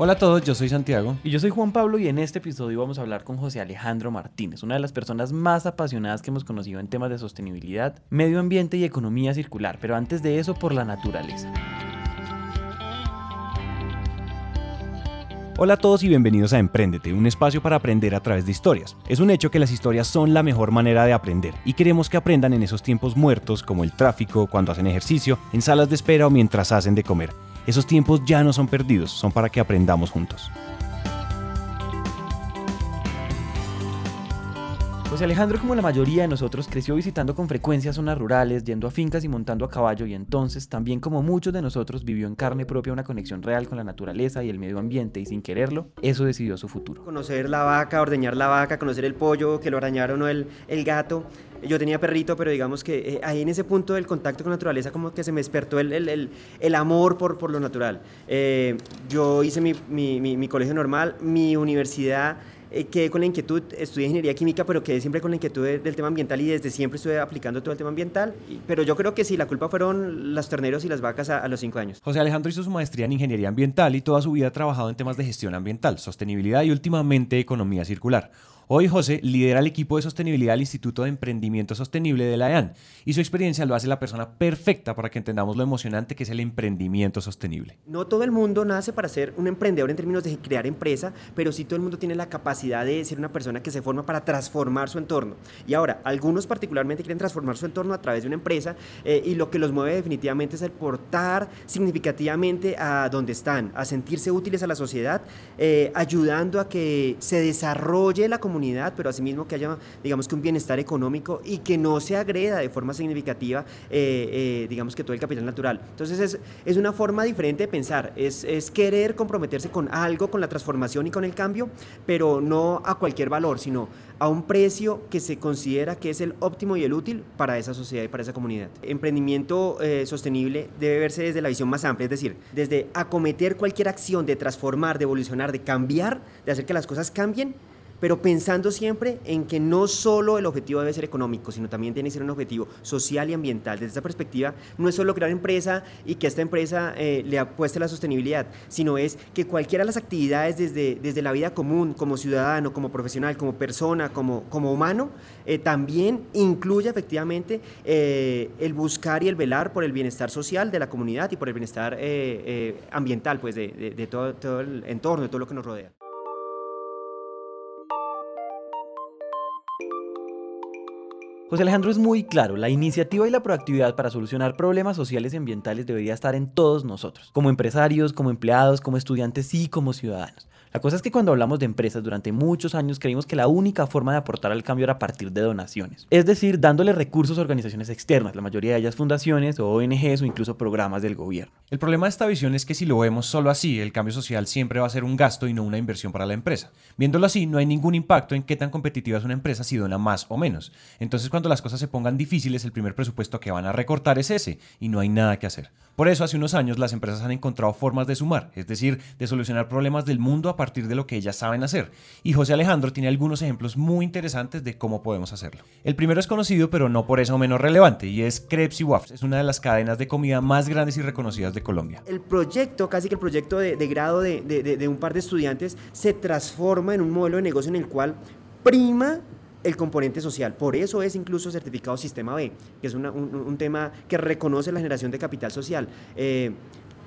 Hola a todos, yo soy Santiago. Y yo soy Juan Pablo y en este episodio vamos a hablar con José Alejandro Martínez, una de las personas más apasionadas que hemos conocido en temas de sostenibilidad, medio ambiente y economía circular, pero antes de eso por la naturaleza. Hola a todos y bienvenidos a Emprendete, un espacio para aprender a través de historias. Es un hecho que las historias son la mejor manera de aprender y queremos que aprendan en esos tiempos muertos como el tráfico, cuando hacen ejercicio, en salas de espera o mientras hacen de comer. Esos tiempos ya no son perdidos, son para que aprendamos juntos. José Alejandro, como la mayoría de nosotros, creció visitando con frecuencia zonas rurales, yendo a fincas y montando a caballo y entonces, también como muchos de nosotros, vivió en carne propia una conexión real con la naturaleza y el medio ambiente y sin quererlo, eso decidió su futuro. Conocer la vaca, ordeñar la vaca, conocer el pollo, que lo arañaron o el, el gato. Yo tenía perrito, pero digamos que eh, ahí en ese punto del contacto con la naturaleza como que se me despertó el, el, el, amor por, por, lo natural. Eh, yo hice mi, mi, mi, colegio normal, mi universidad eh, quedé con la inquietud, estudié ingeniería química, pero quedé siempre con la inquietud del tema ambiental y desde siempre estuve aplicando todo el tema ambiental. pero yo creo que sí, la culpa fueron los terneros y las vacas a, a, los cinco años. José Alejandro hizo su maestría en ingeniería ambiental y toda su vida ha trabajado en temas de gestión ambiental, sostenibilidad y últimamente economía circular. Hoy José lidera el equipo de sostenibilidad del Instituto de Emprendimiento Sostenible de la EAN y su experiencia lo hace la persona perfecta para que entendamos lo emocionante que es el emprendimiento sostenible. No todo el mundo nace para ser un emprendedor en términos de crear empresa, pero sí todo el mundo tiene la capacidad de ser una persona que se forma para transformar su entorno. Y ahora, algunos particularmente quieren transformar su entorno a través de una empresa eh, y lo que los mueve definitivamente es el portar significativamente a donde están, a sentirse útiles a la sociedad, eh, ayudando a que se desarrolle la comunidad pero asimismo que haya, digamos que un bienestar económico y que no se agreda de forma significativa, eh, eh, digamos que todo el capital natural. Entonces es, es una forma diferente de pensar, es, es, querer comprometerse con algo, con la transformación y con el cambio, pero no a cualquier valor, sino a un precio que se considera que es el óptimo y el útil para esa sociedad y para esa comunidad. Emprendimiento eh, sostenible debe verse desde la visión más amplia, es decir, desde acometer cualquier acción de transformar, de evolucionar, de cambiar, de hacer que las cosas cambien pero pensando siempre en que no solo el objetivo debe ser económico, sino también tiene que ser un objetivo social y ambiental. Desde esa perspectiva, no es solo crear empresa y que esta empresa eh, le apueste la sostenibilidad, sino es que cualquiera de las actividades desde, desde la vida común, como ciudadano, como profesional, como persona, como, como humano, eh, también incluya efectivamente eh, el buscar y el velar por el bienestar social de la comunidad y por el bienestar ambiental, pues de, de todo, todo el entorno, de todo lo que nos rodea. José Alejandro es muy claro, la iniciativa y la proactividad para solucionar problemas sociales y ambientales debería estar en todos nosotros, como empresarios, como empleados, como estudiantes y como ciudadanos. La cosa es que cuando hablamos de empresas durante muchos años creímos que la única forma de aportar al cambio era a partir de donaciones, es decir, dándole recursos a organizaciones externas, la mayoría de ellas fundaciones o ONGs o incluso programas del gobierno. El problema de esta visión es que si lo vemos solo así, el cambio social siempre va a ser un gasto y no una inversión para la empresa. Viéndolo así, no hay ningún impacto en qué tan competitiva es una empresa si dona más o menos. Entonces, cuando las cosas se pongan difíciles, el primer presupuesto que van a recortar es ese y no hay nada que hacer. Por eso, hace unos años las empresas han encontrado formas de sumar, es decir, de solucionar problemas del mundo a partir de lo que ellas saben hacer. Y José Alejandro tiene algunos ejemplos muy interesantes de cómo podemos hacerlo. El primero es conocido, pero no por eso menos relevante, y es Crepes y Waffles. Es una de las cadenas de comida más grandes y reconocidas de Colombia. El proyecto, casi que el proyecto de, grado de, de, un par de estudiantes, se transforma en un modelo de negocio en el cual prima el componente social. Por eso es incluso certificado Sistema B, que es un, un, tema que reconoce la generación de capital social. Eh,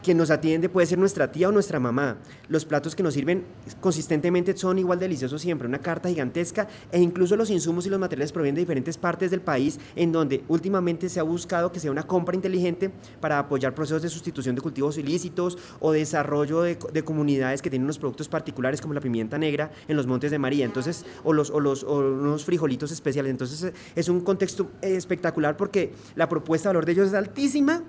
quien nos atiende puede ser nuestra tía o nuestra mamá. Los platos que nos sirven consistentemente son igual deliciosos siempre, una carta gigantesca e incluso los insumos y los materiales provienen de diferentes partes del país en donde últimamente se ha buscado que sea una compra inteligente para apoyar procesos de sustitución de cultivos ilícitos o desarrollo de, de comunidades que tienen unos productos particulares como la pimienta negra en los Montes de María, entonces o los o los o unos frijolitos especiales. Entonces es un contexto espectacular porque la propuesta de valor de ellos es altísima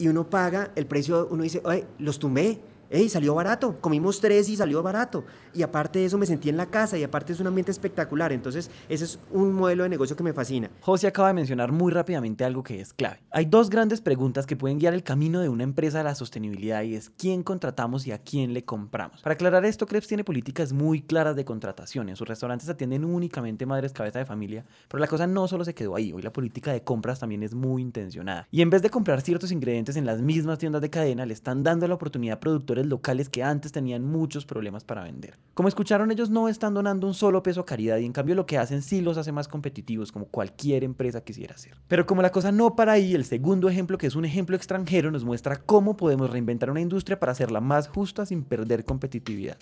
y uno paga el precio, uno dice, Oye, los tumbé, hey, salió barato, comimos tres y salió barato. Y aparte de eso me sentí en la casa y aparte es un ambiente espectacular. Entonces ese es un modelo de negocio que me fascina. José acaba de mencionar muy rápidamente algo que es clave. Hay dos grandes preguntas que pueden guiar el camino de una empresa a la sostenibilidad y es quién contratamos y a quién le compramos. Para aclarar esto, Krebs tiene políticas muy claras de contratación. En sus restaurantes atienden únicamente madres cabeza de familia, pero la cosa no solo se quedó ahí. Hoy la política de compras también es muy intencionada. Y en vez de comprar ciertos ingredientes en las mismas tiendas de cadena, le están dando la oportunidad a productores locales que antes tenían muchos problemas para vender. Como escucharon, ellos no están donando un solo peso a caridad y en cambio lo que hacen sí los hace más competitivos como cualquier empresa quisiera hacer. Pero como la cosa no para ahí, el segundo ejemplo, que es un ejemplo extranjero, nos muestra cómo podemos reinventar una industria para hacerla más justa sin perder competitividad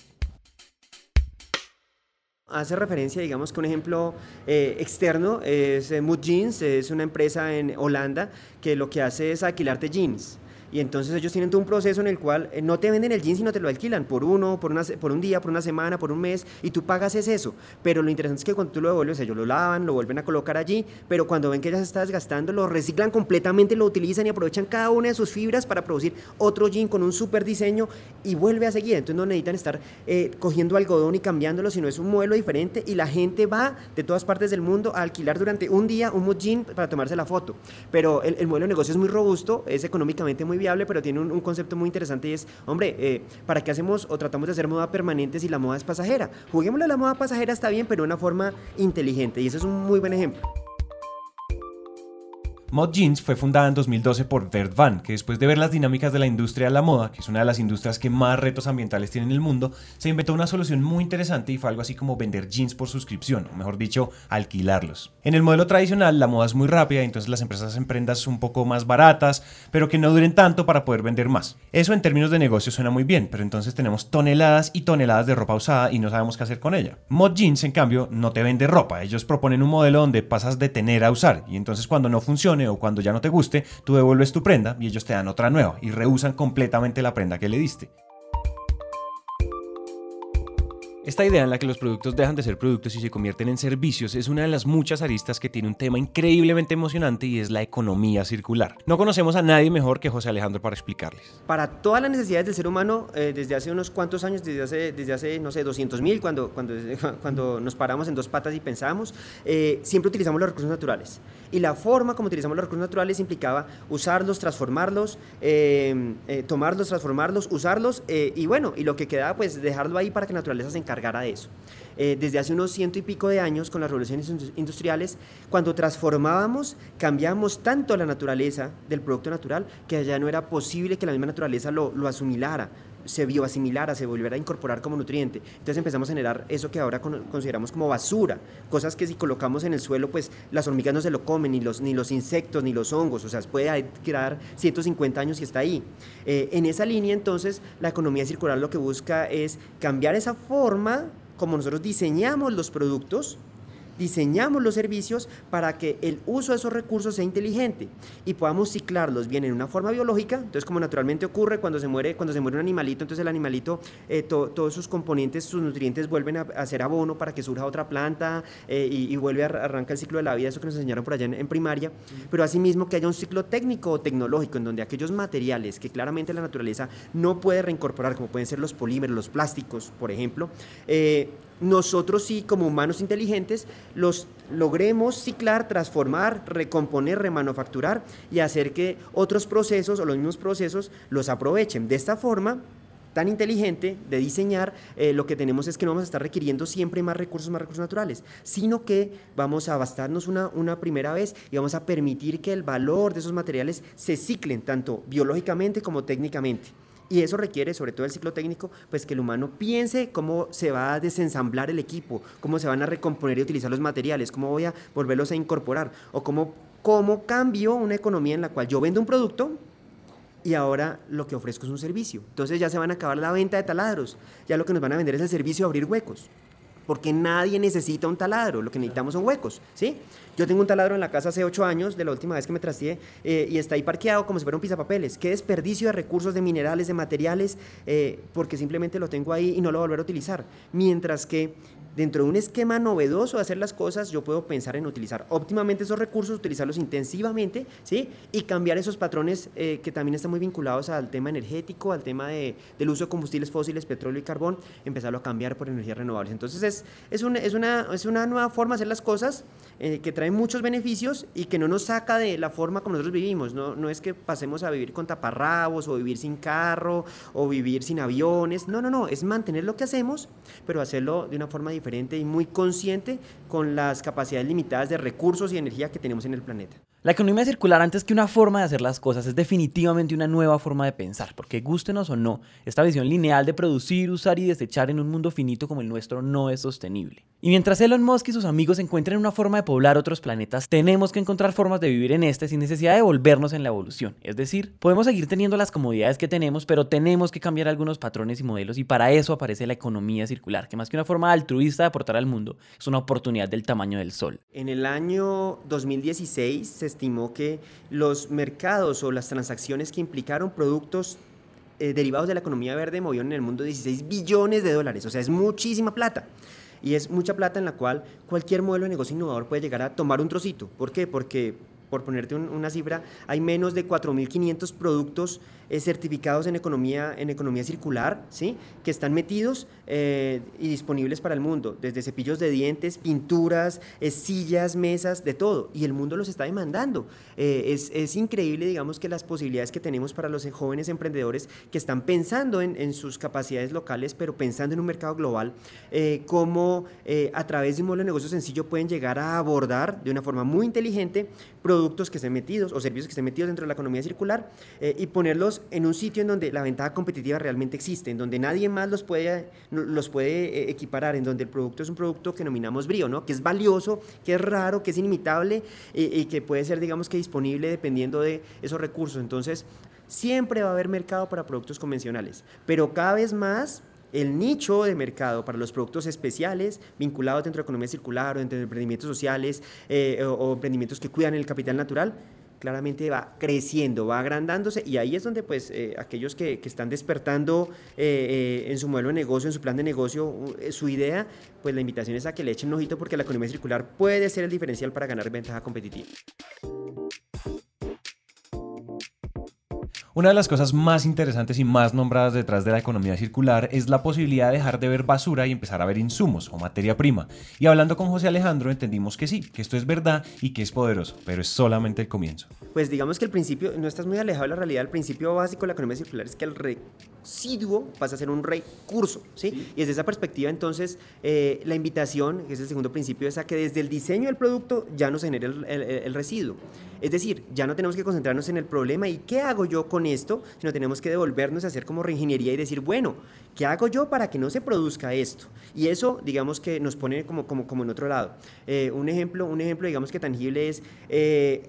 hace referencia, digamos que un ejemplo eh, externo es eh, Mood Jeans, es una empresa en Holanda que lo que hace es alquilarte jeans. Y entonces ellos tienen todo un proceso en el cual eh, no te venden el jeans, sino te lo alquilan por uno, por, una, por un día, por una semana, por un mes, y tú pagas es eso. Pero lo interesante es que cuando tú lo devuelves, ellos lo lavan, lo vuelven a colocar allí, pero cuando ven que ya se está desgastando, lo reciclan completamente, lo utilizan y aprovechan cada una de sus fibras para producir otro jean con un super diseño y vuelve a seguir. Entonces no necesitan estar eh, cogiendo algodón y cambiándolo, sino es un modelo diferente y la gente va de todas partes del mundo a alquilar durante un día un jean para tomarse la foto. Pero el, el modelo de negocio es muy robusto, es económicamente muy viable, pero tiene un, concepto muy interesante y es, hombre, eh, ¿para qué hacemos o tratamos de hacer moda permanente si la moda es pasajera? Juguémosle a la moda pasajera, está bien, pero de una forma inteligente y ese es un muy buen ejemplo. Mod Jeans fue fundada en 2012 por Bert Van, que después de ver las dinámicas de la industria de la moda, que es una de las industrias que más retos ambientales tiene en el mundo, se inventó una solución muy interesante y fue algo así como vender jeans por suscripción, o mejor dicho, alquilarlos. En el modelo tradicional, la moda es muy rápida, entonces las empresas hacen prendas un poco más baratas, pero que no duren tanto para poder vender más. Eso en términos de negocio suena muy bien, pero entonces tenemos toneladas y toneladas de ropa usada y no sabemos qué hacer con ella. Mod Jeans, en cambio, no te vende ropa, ellos proponen un modelo donde pasas de tener a usar, y entonces cuando no funciona o cuando ya no te guste, tú devuelves tu prenda y ellos te dan otra nueva y rehusan completamente la prenda que le diste. Esta idea en la que los productos dejan de ser productos y se convierten en servicios es una de las muchas aristas que tiene un tema increíblemente emocionante y es la economía circular. No conocemos a nadie mejor que José Alejandro para explicarles. Para todas las necesidades del ser humano, eh, desde hace unos cuantos años, desde hace, desde hace no sé, 200 mil, cuando, cuando, cuando nos paramos en dos patas y pensamos, eh, siempre utilizamos los recursos naturales. Y la forma como utilizamos los recursos naturales implicaba usarlos, transformarlos, eh, tomarlos, transformarlos, usarlos y bueno, y lo que quedaba pues dejarlo ahí para que la naturaleza se encargue de eso. Eh, desde hace unos ciento y pico de años, con las revoluciones industriales, cuando transformábamos, cambiamos tanto la naturaleza del producto natural que ya no era posible que la misma naturaleza lo, lo asumilara, se bioasimilara, se volviera a incorporar como nutriente. Entonces empezamos a generar eso que ahora consideramos como basura, cosas que si colocamos en el suelo, pues las hormigas no se lo comen, ni los, ni los insectos, ni los hongos, o sea, puede quedar 150 años y está ahí. Eh, en esa línea, entonces, la economía circular lo que busca es cambiar esa forma como nosotros diseñamos los productos diseñamos los servicios para que el uso de esos recursos sea inteligente y podamos ciclarlos bien en una forma biológica, entonces como naturalmente ocurre cuando se muere, cuando se muere un animalito, entonces el animalito, eh, todos sus componentes, sus nutrientes vuelven a, ser abono para que surja otra planta eh, y, vuelve a arrancar el ciclo de la vida, eso que nos enseñaron por allá en, primaria, pero asimismo que haya un ciclo técnico o tecnológico en donde aquellos materiales que claramente la naturaleza no puede reincorporar, como pueden ser los polímeros, los plásticos, por ejemplo, eh, nosotros sí, como humanos inteligentes, los logremos ciclar, transformar, recomponer, remanufacturar y hacer que otros procesos o los mismos procesos los aprovechen. De esta forma, tan inteligente de diseñar, eh, lo que tenemos es que no vamos a estar requiriendo siempre más recursos, más recursos naturales, sino que vamos a bastarnos una, una primera vez y vamos a permitir que el valor de esos materiales se ciclen tanto biológicamente como técnicamente. Y eso requiere, sobre todo el ciclo técnico, pues que el humano piense cómo se va a desensamblar el equipo, cómo se van a recomponer y utilizar los materiales, cómo voy a volverlos a incorporar, o cómo, cómo cambio una economía en la cual yo vendo un producto y ahora lo que ofrezco es un servicio. Entonces ya se van a acabar la venta de taladros, ya lo que nos van a vender es el servicio de abrir huecos porque nadie necesita un taladro, lo que necesitamos son huecos, ¿sí? Yo tengo un taladro en la casa hace ocho años, de la última vez que me trasteé, eh, y está ahí parqueado como si fuera un pizapapeles. Qué desperdicio de recursos, de minerales, de materiales, eh, porque simplemente lo tengo ahí y no lo voy a volver a utilizar. Mientras que dentro de un esquema novedoso de hacer las cosas, yo puedo pensar en utilizar óptimamente esos recursos, utilizarlos intensivamente, ¿sí? Y cambiar esos patrones eh, que también están muy vinculados al tema energético, al tema de, del uso de combustibles fósiles, petróleo y carbón, empezarlo a cambiar por energías renovables. Entonces es, es, es, una, es una nueva forma de hacer las cosas eh, que trae muchos beneficios y que no nos saca de la forma como nosotros vivimos. No, no es que pasemos a vivir con taparrabos o vivir sin carro o vivir sin aviones. No, no, no, es mantener lo que hacemos, pero hacerlo de una forma diferente y muy consciente con las capacidades limitadas de recursos y energía que tenemos en el planeta. La economía circular antes que una forma de hacer las cosas es definitivamente una nueva forma de pensar, porque gustenos o no, esta visión lineal de producir, usar y desechar en un mundo finito como el nuestro no es sostenible. Y mientras Elon Musk y sus amigos encuentren una forma de poblar otros planetas, tenemos que encontrar formas de vivir en este sin necesidad de volvernos en la evolución. Es decir, podemos seguir teniendo las comodidades que tenemos, pero tenemos que cambiar algunos patrones y modelos y para eso aparece la economía circular, que más que una forma altruista de aportar al mundo, es una oportunidad del tamaño del sol. En el año 2016 se estimó que los mercados o las transacciones que implicaron productos eh, derivados de la economía verde movieron en el mundo 16 billones de dólares, o sea, es muchísima plata. Y es mucha plata en la cual cualquier modelo de negocio innovador puede llegar a tomar un trocito. ¿Por qué? Porque, por ponerte una cifra, hay menos de 4.500 productos eh, certificados en economía, en economía circular, ¿sí? que están metidos eh, y disponibles para el mundo, desde cepillos de dientes, pinturas, eh, sillas, mesas, de todo. Y el mundo los está demandando. Es, es, increíble, digamos, que las posibilidades que tenemos para los jóvenes emprendedores que están pensando en, en sus capacidades locales, pero pensando en un mercado global, cómo a través de un modelo de negocio sencillo pueden llegar a abordar de una forma muy inteligente productos que estén metidos o servicios que estén metidos dentro de la economía circular y ponerlos en un sitio en donde la ventaja competitiva realmente existe, en donde nadie más los puede, los puede eh, equiparar, en donde el producto es un producto que nominamos brío, ¿no? que es valioso, que es raro, que es inimitable y, que puede ser, digamos que disponible dependiendo de esos recursos. Entonces, siempre va a haber mercado para productos convencionales, pero cada vez más el nicho de mercado para los productos especiales vinculados dentro de economía circular o dentro de emprendimientos sociales eh, o, emprendimientos que cuidan el capital natural claramente va creciendo, va agrandándose y ahí es donde pues eh, aquellos que, están despertando eh, eh, en su modelo de negocio, en su plan de negocio, su idea, pues la invitación es a que le echen un ojito porque la economía circular puede ser el diferencial para ganar ventaja competitiva. Una de las cosas más interesantes y más nombradas detrás de la economía circular es la posibilidad de dejar de ver basura y empezar a ver insumos o materia prima. Y hablando con José Alejandro entendimos que sí, que esto es verdad y que es poderoso, pero es solamente el comienzo. Pues digamos que el principio, no estás muy alejado de la realidad, el principio básico de la economía circular es que el residuo pasa a ser un recurso, ¿sí? Y desde esa perspectiva entonces eh, la invitación, que es el segundo principio, es a que desde el diseño del producto ya no se genere el residuo. Es decir, ya no tenemos que concentrarnos en el problema y qué hago yo con esto, sino tenemos que devolvernos a hacer como reingeniería y decir, bueno, ¿qué hago yo para que no se produzca esto? Y eso, digamos que nos pone como, como, como en otro lado. Eh, un, ejemplo, un ejemplo, digamos que tangible es... Eh,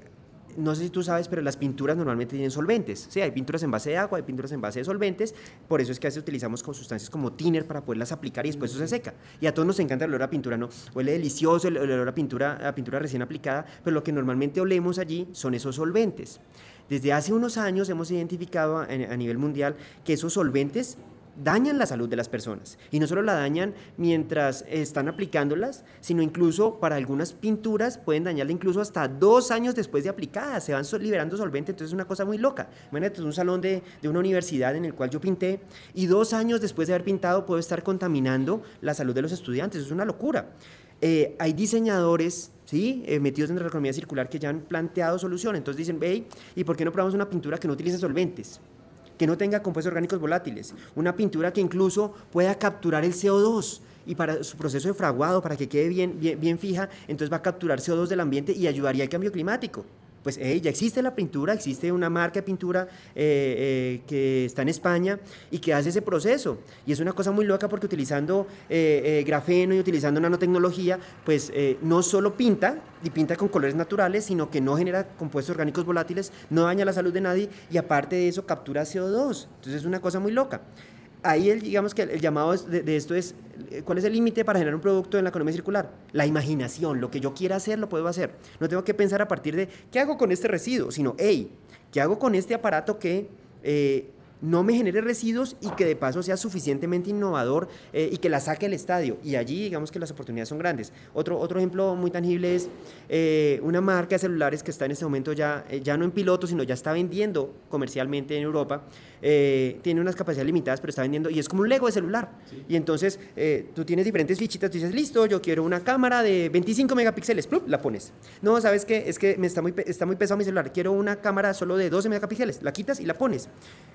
no sé si tú sabes, pero las pinturas normalmente tienen solventes. Sí, hay pinturas en base de agua, hay pinturas en base de solventes. Por eso es que a veces utilizamos con sustancias como thinner para poderlas aplicar y después eso se seca. Y a todos nos encanta el olor a pintura, ¿no? Huele delicioso el, olor a pintura, a pintura recién aplicada, pero lo que normalmente olemos allí son esos solventes. Desde hace unos años hemos identificado a nivel mundial que esos solventes dañan la salud de las personas. Y no solo la dañan mientras están aplicándolas, sino incluso para algunas pinturas pueden dañarla incluso hasta dos años después de aplicadas. Se van liberando solvente, entonces es una cosa muy loca. Imagínate, es un salón de, de, una universidad en el cual yo pinté y dos años después de haber pintado puedo estar contaminando la salud de los estudiantes. Es una locura. Eh, hay diseñadores ¿sí? Eh, metidos dentro de la economía circular que ya han planteado soluciones. Entonces dicen, ve, ¿y por qué no probamos una pintura que no utilice solventes? Que no tenga compuestos orgánicos volátiles, una pintura que incluso pueda capturar el CO2 y para su proceso de fraguado, para que quede bien, bien, bien fija, entonces va a capturar CO2 del ambiente y ayudaría al cambio climático pues ya existe la pintura, existe una marca de pintura eh, eh, que está en España y que hace ese proceso. Y es una cosa muy loca porque utilizando eh, grafeno y utilizando nanotecnología, pues no solo pinta y pinta con colores naturales, sino que no genera compuestos orgánicos volátiles, no daña la salud de nadie y aparte de eso captura CO2. Entonces es una cosa muy loca ahí el, digamos que el, llamado de, esto es, eh, ¿cuál es el límite para generar un producto en la economía circular? La imaginación, lo que yo quiera hacer lo puedo hacer. No tengo que pensar a partir de, ¿qué hago con este residuo? Sino, hey, ¿qué hago con este aparato que... Eh, no me genere residuos y que de paso sea suficientemente innovador eh, y que la saque al estadio. Y allí digamos que las oportunidades son grandes. Otro, otro ejemplo muy tangible es una marca de celulares que está en este momento ya, ya no en piloto, sino ya está vendiendo comercialmente en Europa. Tiene unas capacidades limitadas, pero está vendiendo y es como un Lego de celular. Y entonces tú tienes diferentes fichitas, tú dices, listo, yo quiero una cámara de 25 megapíxeles, ¡plup! la pones. No, ¿sabes qué? Es que me está muy, está muy pesado mi celular, quiero una cámara solo de 12 megapíxeles, la quitas y la pones.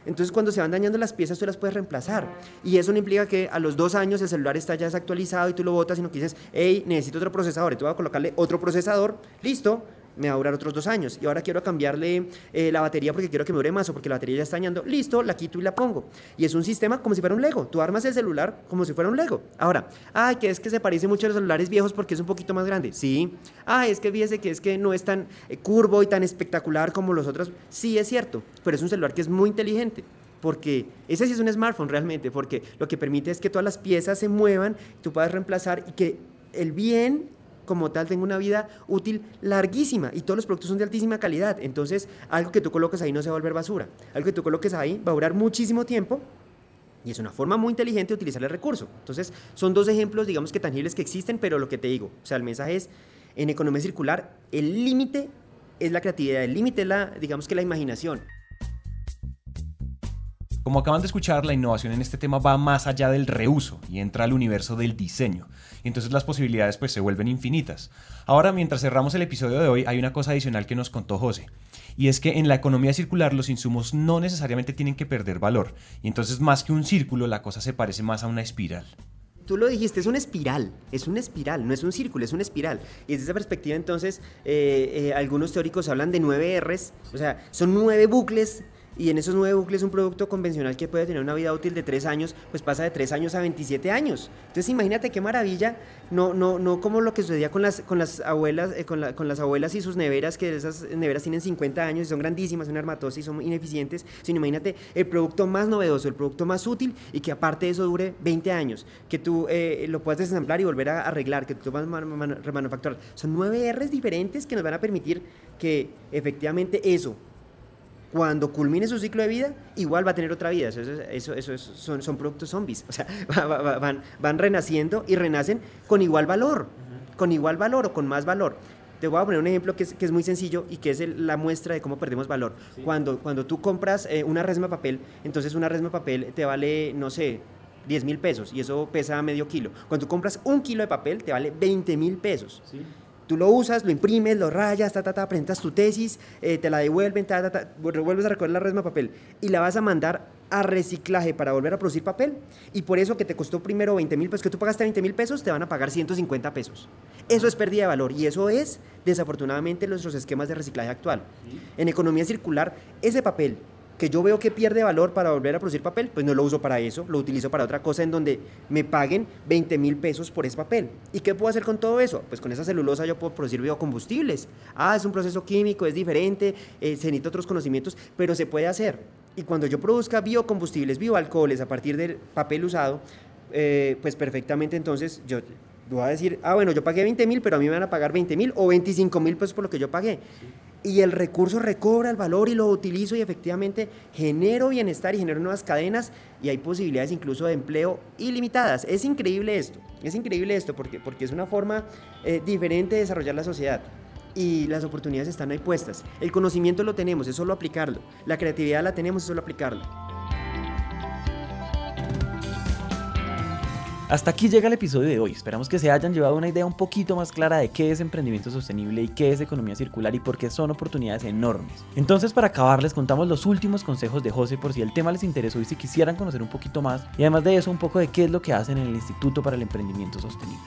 Entonces cuando se van dañando las piezas, tú las puedes reemplazar. Y eso no implica que a los dos años el celular está ya desactualizado y tú lo botas, sino que dices, hey, necesito otro procesador, y tú vas a colocarle otro procesador, listo, me va a durar otros dos años. Y ahora quiero cambiarle eh, la batería porque quiero que me dure más o porque la batería ya está dañando. Listo, la quito y la pongo. Y es un sistema como si fuera un Lego. Tú armas el celular como si fuera un Lego. Ahora, ay, que es que se parece mucho a los celulares viejos porque es un poquito más grande. Sí. Ah, es que fíjese que es que no es tan eh, curvo y tan espectacular como los otros. Sí, es cierto. Pero es un celular que es muy inteligente porque ese sí es un smartphone realmente, porque lo que permite es que todas las piezas se muevan, tú puedas reemplazar y que el bien como tal tenga una vida útil larguísima y todos los productos son de altísima calidad. Entonces, algo que tú coloques ahí no se va a volver basura. Algo que tú coloques ahí va a durar muchísimo tiempo y es una forma muy inteligente de utilizar el recurso. Entonces, son dos ejemplos, digamos que tangibles que existen, pero lo que te digo, o sea, el mensaje es, en economía circular, el límite es la creatividad, el límite es la, digamos que la imaginación. Como acaban de escuchar, la innovación en este tema va más allá del reuso y entra al universo del diseño. Y entonces las posibilidades pues se vuelven infinitas. Ahora, mientras cerramos el episodio de hoy, hay una cosa adicional que nos contó José. Y es que en la economía circular los insumos no necesariamente tienen que perder valor. Y entonces más que un círculo, la cosa se parece más a una espiral. Tú lo dijiste, es una espiral, es una espiral, no es un círculo, es una espiral. Y desde esa perspectiva entonces, eh, eh, algunos teóricos hablan de nueve Rs, o sea, son nueve bucles y en esos nueve bucles un producto convencional que puede tener una vida útil de tres años, pues pasa de tres años a 27 años. Entonces imagínate qué maravilla, no, no, no como lo que sucedía con las, con las abuelas, eh, con, con, las abuelas y sus neveras, que esas neveras tienen 50 años y son grandísimas, son armatosas y son ineficientes, sino imagínate el producto más novedoso, el producto más útil y que aparte de eso dure 20 años, que tú eh, lo puedas desensamblar y volver a arreglar, que tú puedas remanufacturar. Son nueve R's diferentes que nos van a permitir que efectivamente eso cuando culmine su ciclo de vida, igual va a tener otra vida. Eso, eso, eso, son, son, productos zombies. O sea, van, van renaciendo y renacen con igual valor, con igual valor o con más valor. Te voy a poner un ejemplo que es, que es muy sencillo y que es la muestra de cómo perdemos valor. Cuando, cuando tú compras eh, una resma de papel, entonces una resma de papel te vale, no sé, 10 mil pesos y eso pesa medio kilo. Cuando tú compras un kilo de papel, te vale 20 mil pesos. ¿Sí? Tú lo usas, lo imprimes, lo rayas, ta, ta, ta, presentas tu tesis, eh, te la devuelven, ta, ta, ta, vuelves a recoger la resma de papel y la vas a mandar a reciclaje para volver a producir papel. Y por eso que te costó primero 20 mil pesos, que tú pagaste 20 mil pesos, te van a pagar 150 pesos. Eso es pérdida de valor y eso es, desafortunadamente, nuestros esquemas de reciclaje actual. En economía circular, ese papel que yo veo que pierde valor para volver a producir papel, pues no lo uso para eso, lo utilizo para otra cosa en donde me paguen 20 mil pesos por ese papel. ¿Y qué puedo hacer con todo eso? Pues con esa celulosa yo puedo producir biocombustibles. Ah, es un proceso químico, es diferente, eh, se necesitan otros conocimientos, pero se puede hacer. Y cuando yo produzca biocombustibles, bioalcoholes a partir del papel usado, eh, pues perfectamente entonces yo voy a decir, ah, bueno, yo pagué 20 mil, pero a mí me van a pagar 20 mil o 25 mil pesos por lo que yo pagué y el recurso recobra el valor y lo utilizo y efectivamente genero bienestar y genero nuevas cadenas y hay posibilidades incluso de empleo ilimitadas. Es increíble esto, es increíble esto porque, porque es una forma eh, diferente de desarrollar la sociedad y las oportunidades están ahí puestas. El conocimiento lo tenemos, es solo aplicarlo. La creatividad la tenemos, es solo aplicarlo. Hasta aquí llega el episodio de hoy. Esperamos que se hayan llevado una idea un poquito más clara de qué es emprendimiento sostenible y qué es economía circular y por qué son oportunidades enormes. Entonces, para acabar, les contamos los últimos consejos de José por si el tema les interesó y si quisieran conocer un poquito más. Y además de eso, un poco de qué es lo que hacen en el Instituto para el Emprendimiento Sostenible.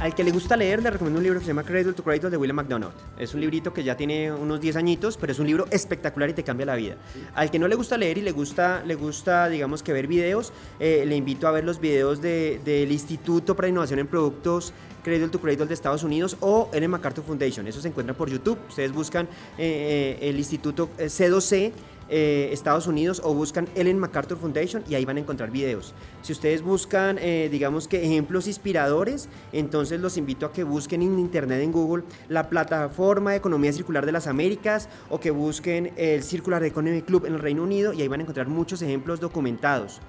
Al que le gusta leer, le recomiendo un libro que se llama Cradle to Cradle de William McDonald. Es un librito que ya tiene unos 10 añitos, pero es un libro espectacular y te cambia la vida. Al que no le gusta leer y le gusta, le gusta digamos que ver videos, eh, le invito a ver los videos del Instituto para Innovación en Productos Cradle to Cradle de Estados Unidos o Ellen MacArthur Foundation. Eso se encuentra por YouTube. Ustedes buscan eh, eh, el Instituto C2C eh, Estados Unidos o buscan Ellen MacArthur Foundation y ahí van a encontrar videos. Si ustedes buscan, eh, digamos que ejemplos inspiradores, entonces los invito a que busquen en Internet, en Google, la plataforma de economía circular de las Américas o que busquen el Circular Economy Club en el Reino Unido y ahí van a encontrar muchos ejemplos documentados.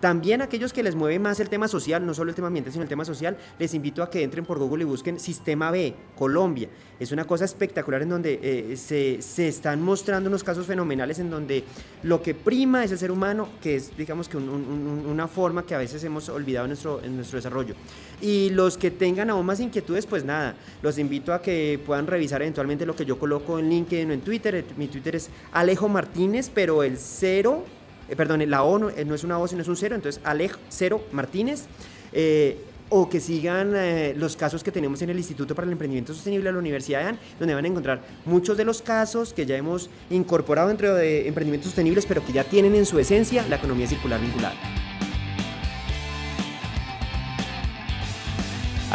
También aquellos que les mueve más el tema social, no solo el tema ambiental, sino el tema social, les invito a que entren por Google y busquen Sistema B, Colombia. Es una cosa espectacular en donde eh, se, se, están mostrando unos casos fenomenales en donde lo que prima es el ser humano, que es, digamos que una forma que a veces hemos olvidado en nuestro, en nuestro desarrollo. Y los que tengan aún más inquietudes, pues nada, los invito a que puedan revisar eventualmente lo que yo coloco en LinkedIn o en Twitter. Mi Twitter es Alejo Martínez, pero el cero eh, perdón, la O no, eh, no, es una O, sino es un cero, entonces Alej Cero Martínez. Eh, o que sigan los casos que tenemos en el Instituto para el Emprendimiento Sostenible de la Universidad de AN, donde van a encontrar muchos de los casos que ya hemos incorporado dentro de emprendimientos sostenibles, pero que ya tienen en su esencia la economía circular vinculada.